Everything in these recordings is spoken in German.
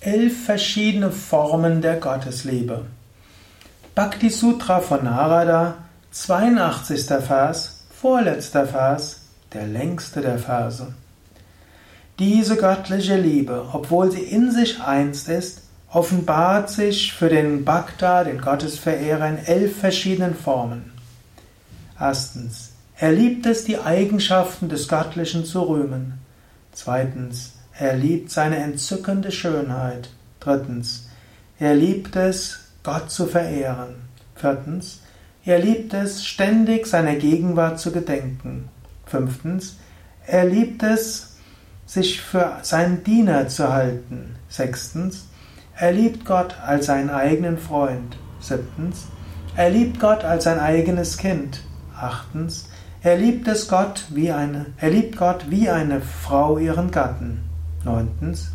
elf verschiedene Formen der Gottesliebe. Bhakti Sutra von Narada, 82. Vers, vorletzter Vers, der längste der Verse. Diese göttliche Liebe, obwohl sie in sich eins ist, offenbart sich für den Bhakta, den Gottesverehrer, in elf verschiedenen Formen. Erstens, er liebt es, die Eigenschaften des Göttlichen zu rühmen. Zweitens, er liebt seine entzückende Schönheit. Drittens, er liebt es, Gott zu verehren. Viertens, er liebt es, ständig seiner Gegenwart zu gedenken. Fünftens, er liebt es, sich für seinen Diener zu halten. Sechstens, er liebt Gott als seinen eigenen Freund. Siebtens, er liebt Gott als sein eigenes Kind. Achtens, er liebt es Gott wie eine, er liebt Gott wie eine Frau ihren Gatten. Neuntens,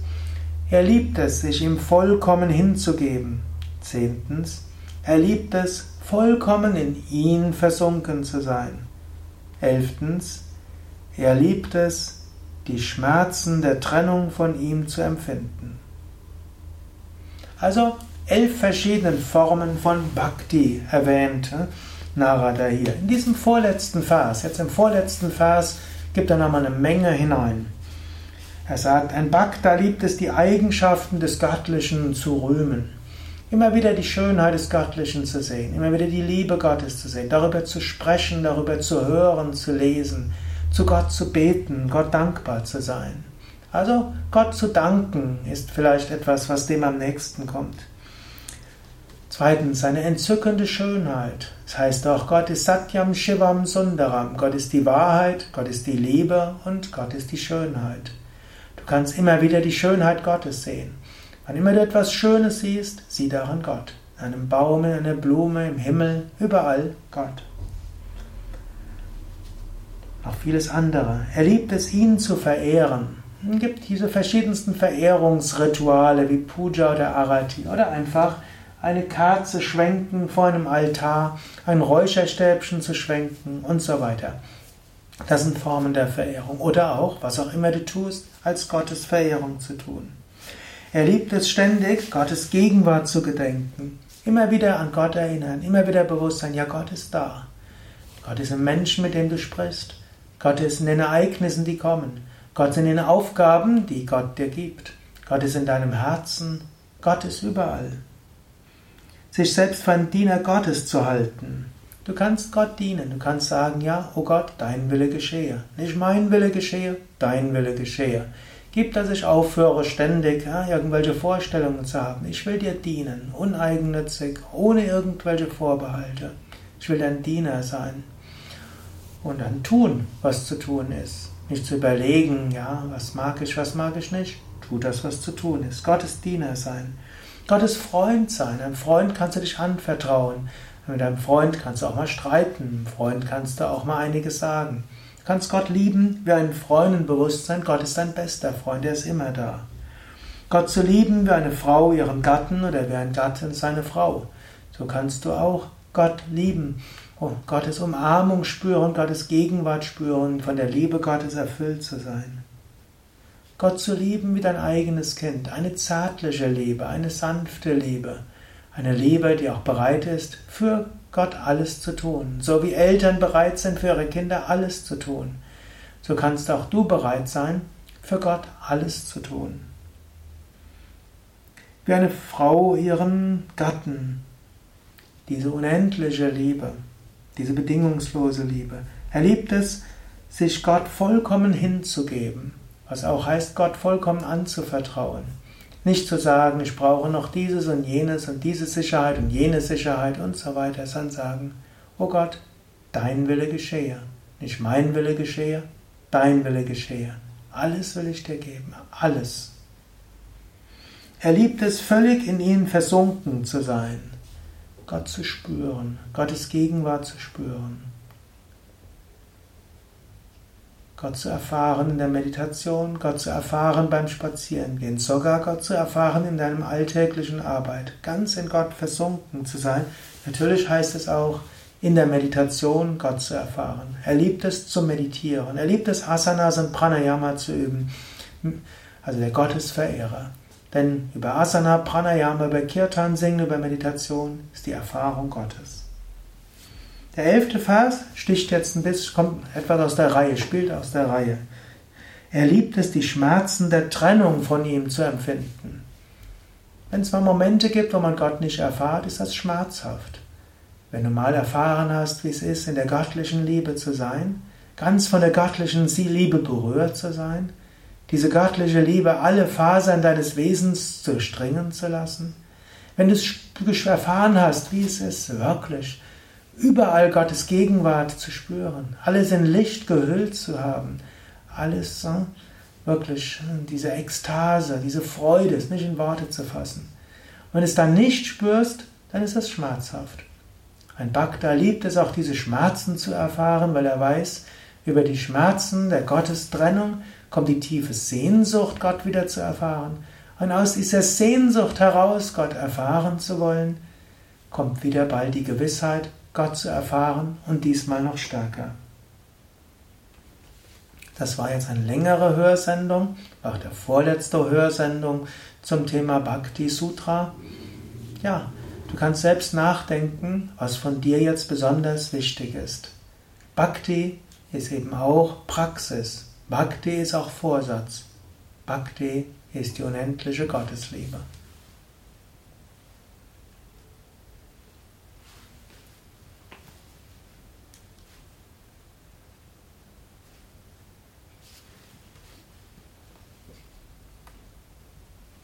er liebt es, sich ihm vollkommen hinzugeben. Zehntens, er liebt es, vollkommen in ihn versunken zu sein. Elftens, er liebt es, die Schmerzen der Trennung von ihm zu empfinden. Also elf verschiedene Formen von Bhakti erwähnt Narada hier. In diesem vorletzten Vers, jetzt im vorletzten Vers, gibt er nochmal eine Menge hinein. Er sagt, ein Bhakta liebt es, die Eigenschaften des Göttlichen zu rühmen. Immer wieder die Schönheit des Göttlichen zu sehen, immer wieder die Liebe Gottes zu sehen, darüber zu sprechen, darüber zu hören, zu lesen, zu Gott zu beten, Gott dankbar zu sein. Also Gott zu danken ist vielleicht etwas, was dem am nächsten kommt. Zweitens, seine entzückende Schönheit. Das heißt auch, Gott ist Satyam Shivam Sundaram. Gott ist die Wahrheit, Gott ist die Liebe und Gott ist die Schönheit. Du kannst immer wieder die Schönheit Gottes sehen. Wann immer du etwas Schönes siehst, sieh darin Gott. In einem Baum, in einer Blume, im Himmel, überall Gott. Noch vieles andere. Er liebt es, ihn zu verehren. Es gibt diese verschiedensten Verehrungsrituale wie Puja oder Arati oder einfach eine Kerze schwenken vor einem Altar, ein Räucherstäbchen zu schwenken und so weiter. Das sind Formen der Verehrung. Oder auch, was auch immer du tust, als Gottes Verehrung zu tun. Er liebt es ständig, Gottes Gegenwart zu gedenken. Immer wieder an Gott erinnern, immer wieder bewusst sein, ja, Gott ist da. Gott ist im Menschen, mit dem du sprichst. Gott ist in den Ereignissen, die kommen. Gott ist in den Aufgaben, die Gott dir gibt. Gott ist in deinem Herzen. Gott ist überall. Sich selbst für einen Diener Gottes zu halten, Du kannst Gott dienen. Du kannst sagen, ja, oh Gott, dein Wille geschehe. Nicht mein Wille geschehe, dein Wille geschehe. Gib, dass ich aufhöre, ständig ja, irgendwelche Vorstellungen zu haben. Ich will dir dienen, uneigennützig, ohne irgendwelche Vorbehalte. Ich will dein Diener sein. Und dann tun, was zu tun ist. Nicht zu überlegen, ja, was mag ich, was mag ich nicht. Tu das, was zu tun ist. Gottes Diener sein. Gottes Freund sein. Einem Freund kannst du dich anvertrauen. Mit deinem Freund kannst du auch mal streiten, mit einem Freund kannst du auch mal einiges sagen. Du kannst Gott lieben wie einen Freund und bewusst sein, Gott ist dein bester Freund, er ist immer da. Gott zu lieben wie eine Frau ihren Gatten oder wie ein Gatten seine Frau. So kannst du auch Gott lieben oh, Gottes Umarmung spüren, Gottes Gegenwart spüren, von der Liebe Gottes erfüllt zu sein. Gott zu lieben wie dein eigenes Kind, eine zärtliche Liebe, eine sanfte Liebe, eine Liebe, die auch bereit ist, für Gott alles zu tun. So wie Eltern bereit sind, für ihre Kinder alles zu tun. So kannst auch du bereit sein, für Gott alles zu tun. Wie eine Frau ihren Gatten. Diese unendliche Liebe, diese bedingungslose Liebe. Er liebt es, sich Gott vollkommen hinzugeben, was auch heißt, Gott vollkommen anzuvertrauen. Nicht zu sagen, ich brauche noch dieses und jenes und diese Sicherheit und jene Sicherheit und so weiter, sondern sagen, oh Gott, dein Wille geschehe. Nicht mein Wille geschehe, dein Wille geschehe. Alles will ich dir geben, alles. Er liebt es, völlig in ihn versunken zu sein, Gott zu spüren, Gottes Gegenwart zu spüren. Gott zu erfahren in der Meditation, Gott zu erfahren beim Spazierengehen, sogar Gott zu erfahren in deinem alltäglichen Arbeit, ganz in Gott versunken zu sein. Natürlich heißt es auch, in der Meditation Gott zu erfahren. Er liebt es zu meditieren. Er liebt es, Asanas und Pranayama zu üben. Also der Gottesverehrer. Denn über Asana, Pranayama, über Kirtan singen, über Meditation ist die Erfahrung Gottes. Der elfte Vers sticht jetzt ein bisschen, kommt etwas aus der Reihe, spielt aus der Reihe. Er liebt es, die Schmerzen der Trennung von ihm zu empfinden. Wenn es mal Momente gibt, wo man Gott nicht erfahrt, ist das schmerzhaft. Wenn du mal erfahren hast, wie es ist, in der göttlichen Liebe zu sein, ganz von der göttlichen Liebe berührt zu sein, diese göttliche Liebe alle Fasern deines Wesens durchdringen zu lassen, wenn du es erfahren hast, wie es ist, wirklich überall Gottes Gegenwart zu spüren, alles in Licht gehüllt zu haben, alles äh, wirklich diese Ekstase, diese Freude ist nicht in Worte zu fassen. wenn du es dann nicht spürst, dann ist das schmerzhaft. Ein Bhakta liebt es auch, diese Schmerzen zu erfahren, weil er weiß, über die Schmerzen der Gottestrennung kommt die tiefe Sehnsucht, Gott wieder zu erfahren. Und aus dieser Sehnsucht heraus, Gott erfahren zu wollen, kommt wieder bald die Gewissheit, Gott zu erfahren und diesmal noch stärker. Das war jetzt eine längere Hörsendung, war der vorletzte Hörsendung zum Thema Bhakti Sutra. Ja, du kannst selbst nachdenken, was von dir jetzt besonders wichtig ist. Bhakti ist eben auch Praxis. Bhakti ist auch Vorsatz. Bhakti ist die unendliche Gottesliebe.